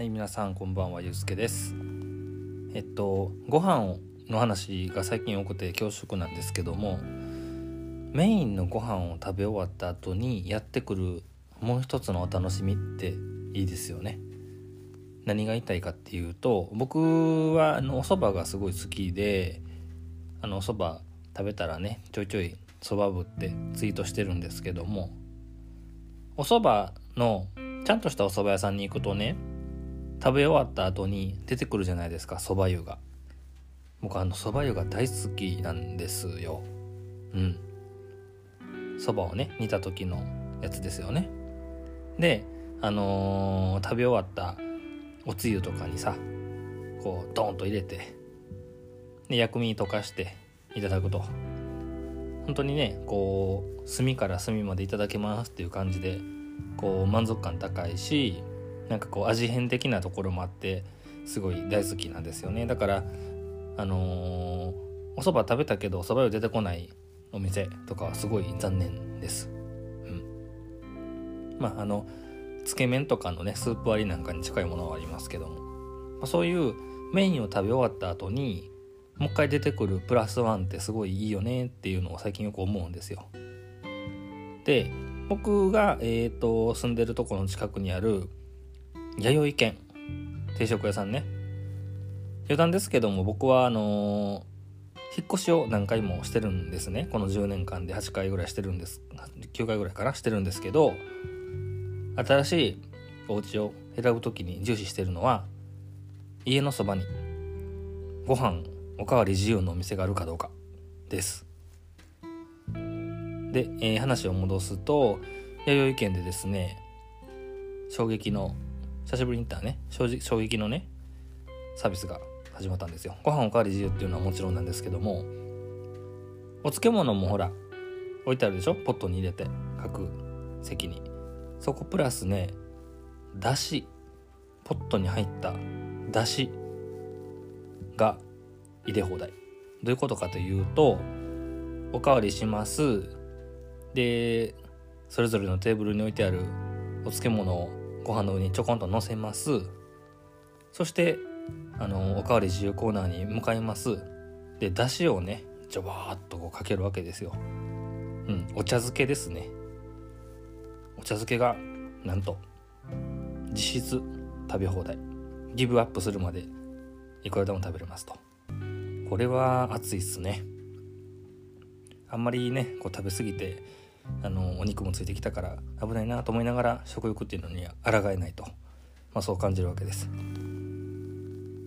はい皆さんこんばんはゆうすけです。えっとご飯の話が最近多くて恐縮なんですけどもメインのご飯を食べ終わった後にやってくるもう一つのお楽しみっていいですよね。何が言いたいかっていうと僕はあのお蕎麦がすごい好きであのお蕎麦食べたらねちょいちょいそばぶってツイートしてるんですけどもお蕎麦のちゃんとしたお蕎麦屋さんに行くとね食べ終わった後に出てくるじゃないですか蕎麦湯が。僕あの蕎麦湯が大好きなんですよ。うん。蕎麦をね煮た時のやつですよね。であのー、食べ終わったおつゆとかにさこうドーンと入れてで薬味溶かしていただくと。本当にねこう隅から隅までいただけますっていう感じでこう満足感高いしなんかこう味変的なところもあってすごい大好きなんですよね。だからあのー、お蕎麦食べたけどお蕎麦湯出てこないお店とかはすごい残念です。うん。まああのつけ麺とかのねスープ割りなんかに近いものはありますけども、まあ、そういうメインを食べ終わった後にもう一回出てくるプラスワンってすごいいいよねっていうのを最近よく思うんですよ。で僕が、えーと、住んでるところの近くにある弥生県。定食屋さんね。余談ですけども僕はあのー、引っ越しを何回もしてるんですね。この10年間で8回ぐらいしてるんです。9回ぐらいかな。してるんですけど新しいお家を選ぶ時に重視してるのは家のそばにご飯おかわり自由のお店があるかどうか。です。で、えー、話を戻すと弥生県でですね衝撃の久しぶりに行ったね。衝撃のねサービスが始まったんですよ。ご飯おかわり自由っていうのはもちろんなんですけどもお漬物もほら置いてあるでしょ？ポットに入れて各席に。そこプラスねだしポットに入っただしが入れ放題。どういうことかというとおかわりします。でそれぞれのテーブルに置いてあるお漬物をご飯の上にちょこんと乗せます。そしてあのおかわり自由コーナーに向かいます。でだしをねジョバーっとこうかけるわけですよ。うんお茶漬けですね。お茶漬けがなんと実質食べ放題。ギブアップするまでいくらでも食べれますと。これは熱いっすね。あんまりねこう食べ過ぎてあのお肉もついてきたから危ないなと思いながら食欲っていうのに抗えないと、まあ、そう感じるわけです。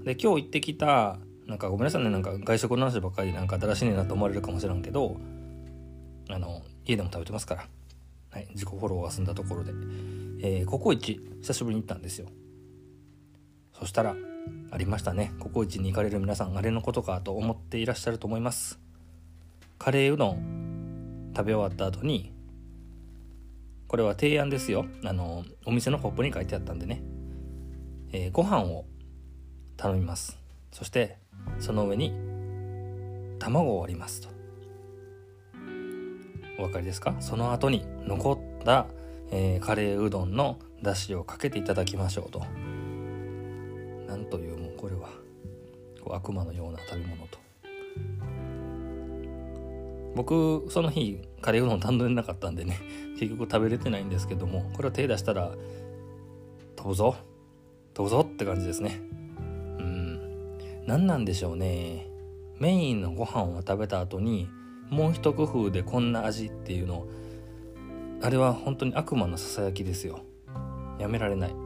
で今日行ってきたなんかごめんなさいねなんか外食の話ばっかりなんか新しいねなと思われるかもしれんけどあの家でも食べてますから、はい、自己フォローが済んだところで、えー、ココイチ久しぶりに行ったんですよ。そしたらありましたね。ココイチに行かれる皆さんあれのことかと思っていらっしゃると思います。カレーうどん食べ終わった後にこれは提案ですよ。あのお店のポップに書いてあったんでね、えー、ご飯を頼みます。そしてその上に卵を割りますと。お分かりですか？その後に残った、えー、カレーうどんの出汁をかけていただきましょうと。なんというもうこれは。悪魔のような食べ物と。僕その日カレーうどん頼んでなかったんでね 結局食べれてないんですけどもこれを手出したら飛ぶぞ飛ぶぞって感じですね。うん。何なんでしょうね。メインのご飯を食べた後にもう一工夫でこんな味っていうのあれは本当に悪魔のささやきですよ。やめられない。